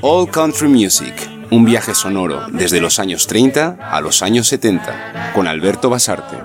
All Country Music, un viaje sonoro desde los años 30 a los años 70, con Alberto Basarte.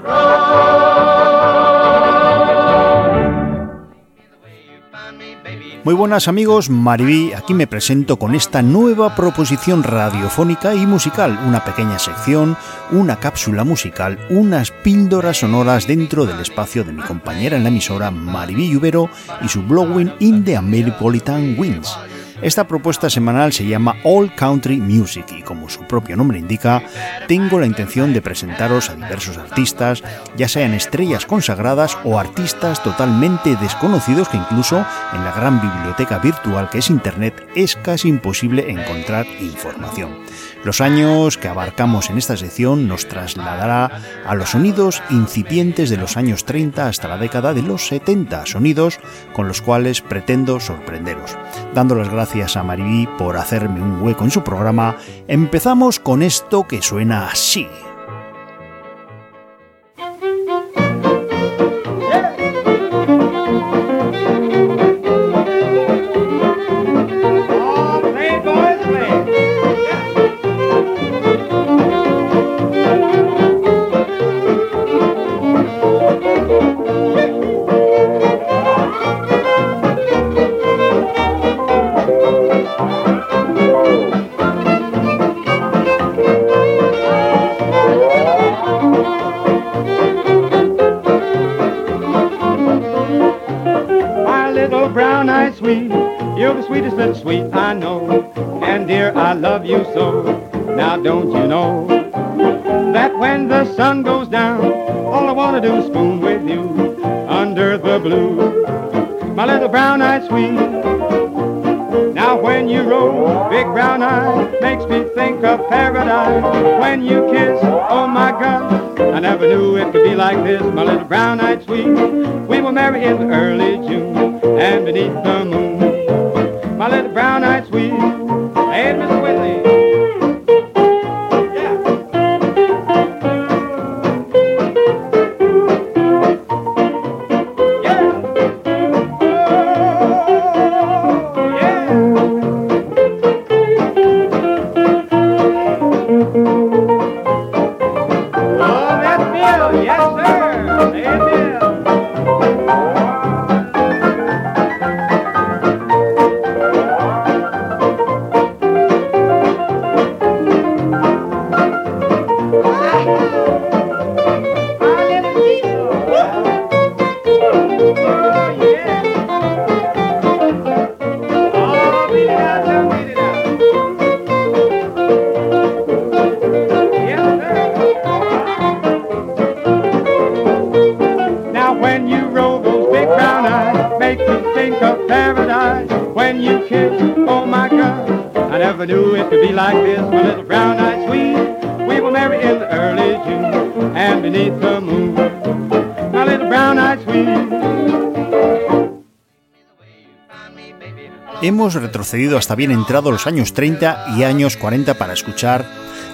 Muy buenas amigos, Maribí, aquí me presento con esta nueva proposición radiofónica y musical, una pequeña sección, una cápsula musical, unas píldoras sonoras dentro del espacio de mi compañera en la emisora Maribí Lluvero y su Blowing in the Ameripolitan Winds. Esta propuesta semanal se llama All Country Music y como su propio nombre indica, tengo la intención de presentaros a diversos artistas, ya sean estrellas consagradas o artistas totalmente desconocidos que incluso en la gran biblioteca virtual que es Internet es casi imposible encontrar información. Los años que abarcamos en esta sección nos trasladará a los sonidos incipientes de los años 30 hasta la década de los 70, sonidos con los cuales pretendo sorprenderos. Dando las gracias a Maribí por hacerme un hueco en su programa, empezamos con esto que suena así. baby's lips sweet, I know. And dear, I love you so. Now don't you know that when the sun goes down, all I wanna do is spoon with you under the blue. My little brown-eyed sweet. Now when you roll, big brown eyes, makes me think of paradise. When you kiss, oh my God, I never knew it could be like this. My little brown-eyed sweet, we were married in early June and beneath the moon. Molly the brown-eyed sweet. And Hemos retrocedido hasta bien entrado los años 30 y años 40 para escuchar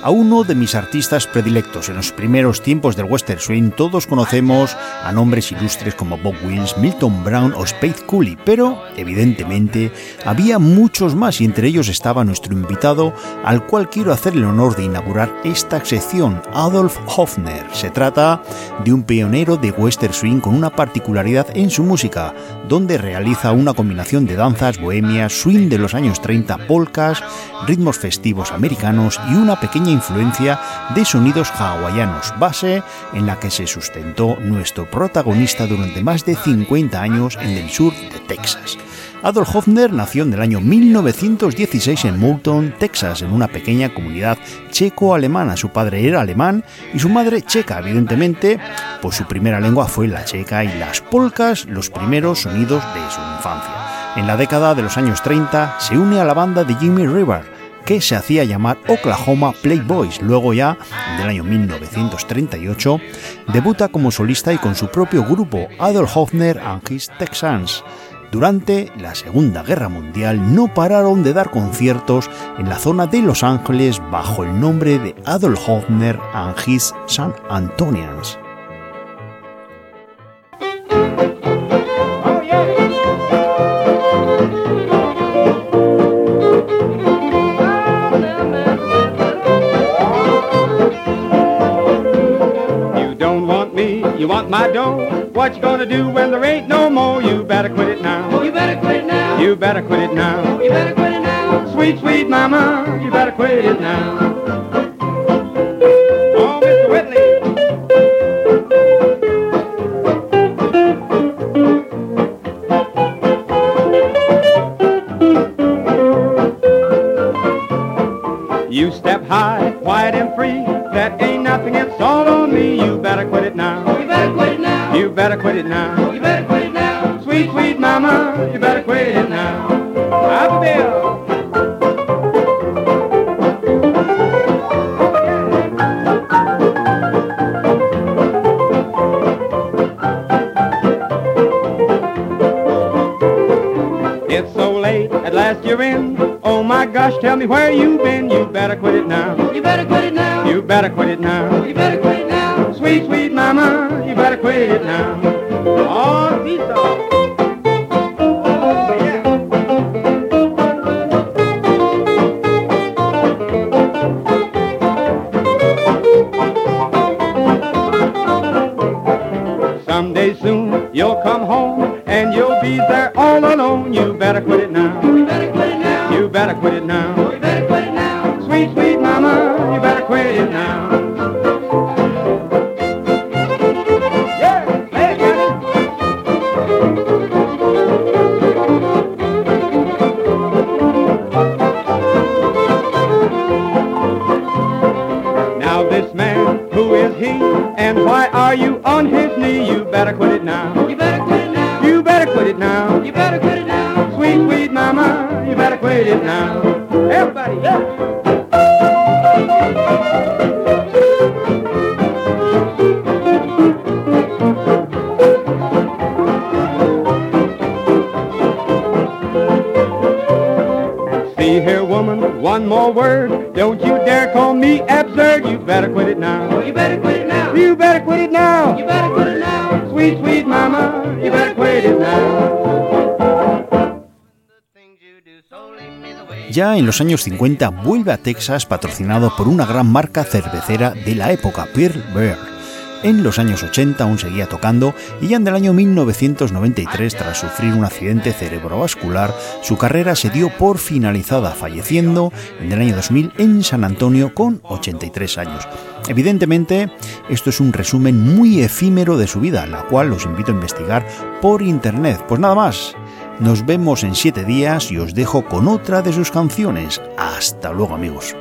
a uno de mis artistas predilectos. En los primeros tiempos del western swing todos conocemos a nombres ilustres como Bob Wills, Milton Brown o Spade Cooley, pero evidentemente había muchos más y entre ellos estaba nuestro invitado al cual quiero hacer el honor de inaugurar esta sección, Adolf Hofner. Se trata de un pionero de western swing con una particularidad en su música, donde realiza una combinación de danzas bohemias, swing de los años 30, polkas, ritmos festivos americanos y una pequeña influencia de sonidos hawaianos, base en la que se sustentó nuestro protagonista durante más de 50 años en el sur de Texas. Adolf Hofner nació en el año 1916 en Moulton, Texas, en una pequeña comunidad checo-alemana. Su padre era alemán y su madre checa, evidentemente, pues su primera lengua fue la checa y las polcas, los primeros sonidos de su infancia. En la década de los años 30 se une a la banda de Jimmy River, que se hacía llamar Oklahoma Playboys. Luego ya, del año 1938, debuta como solista y con su propio grupo, Adolf Hofner and His Texans. Durante la Segunda Guerra Mundial no pararon de dar conciertos en la zona de Los Ángeles bajo el nombre de Adolf Hofner and His San Antonians. My dough? What you gonna do when there ain't no more? You better quit it now. You better quit it now. You better quit it now. You better quit it now. Sweet, sweet mama, you better quit it now. Oh, Mr. Whitley. You step high, quiet and free. That ain't nothing, it's all on me. You better quit it now. Better quit it now. You better quit it now. Sweet, sweet mama, you better quit it now. Happy Bill. It's so late, at last you're in. Oh my gosh, tell me where you been. You better quit it now. You better quit it now. You better quit it now. You better quit it now. Sweet, sweet mama, you better quit it now. Oh, Tito. Someday soon you'll come home and you'll be there all alone. You better quit it now. You better quit it now. You better quit it now. You better quit it now. Sweet, sweet mama, you better quit it now. Why are you on his knee? You better quit it now. You better quit it now. You better quit it now. You better quit it now. Sweet, sweet mama, you better quit it now. Everybody, yeah. See here, woman, one more word. Don't you dare call me absurd. You better quit it now. You better quit it now. You better quit it now. You better quit it now. Sweet, sweet mama, you better quit it now. Ya en los años 50 vuelve a Texas patrocinado por una gran marca cervecera de la época, Pearl Bear. En los años 80 aún seguía tocando y ya en el año 1993, tras sufrir un accidente cerebrovascular, su carrera se dio por finalizada, falleciendo en el año 2000 en San Antonio con 83 años. Evidentemente, esto es un resumen muy efímero de su vida, la cual os invito a investigar por internet. Pues nada más, nos vemos en 7 días y os dejo con otra de sus canciones. Hasta luego amigos.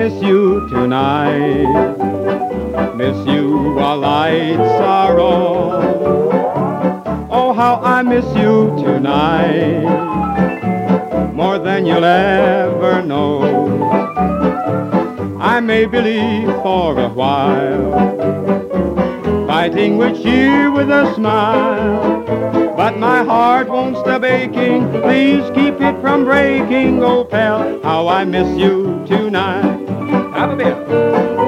Miss you tonight. Miss you while lights are on. Oh, how I miss you tonight. More than you'll ever know. I may believe for a while. Fighting with you with a smile. But my heart won't stop aching. Please keep it from breaking. Oh, pal, how I miss you tonight. bravo mesmo.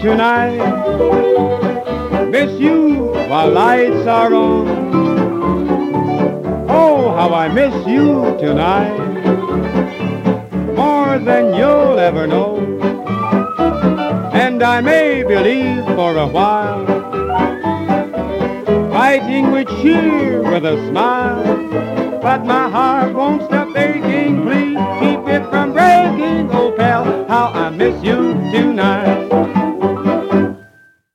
Tonight. Miss you while lights are on. Oh, how I miss you tonight. More than you'll ever know. And I may believe for a while. Fighting with cheer with a smile. But my heart won't stop aching. Please keep it from breaking. Oh, pal, how I miss you tonight.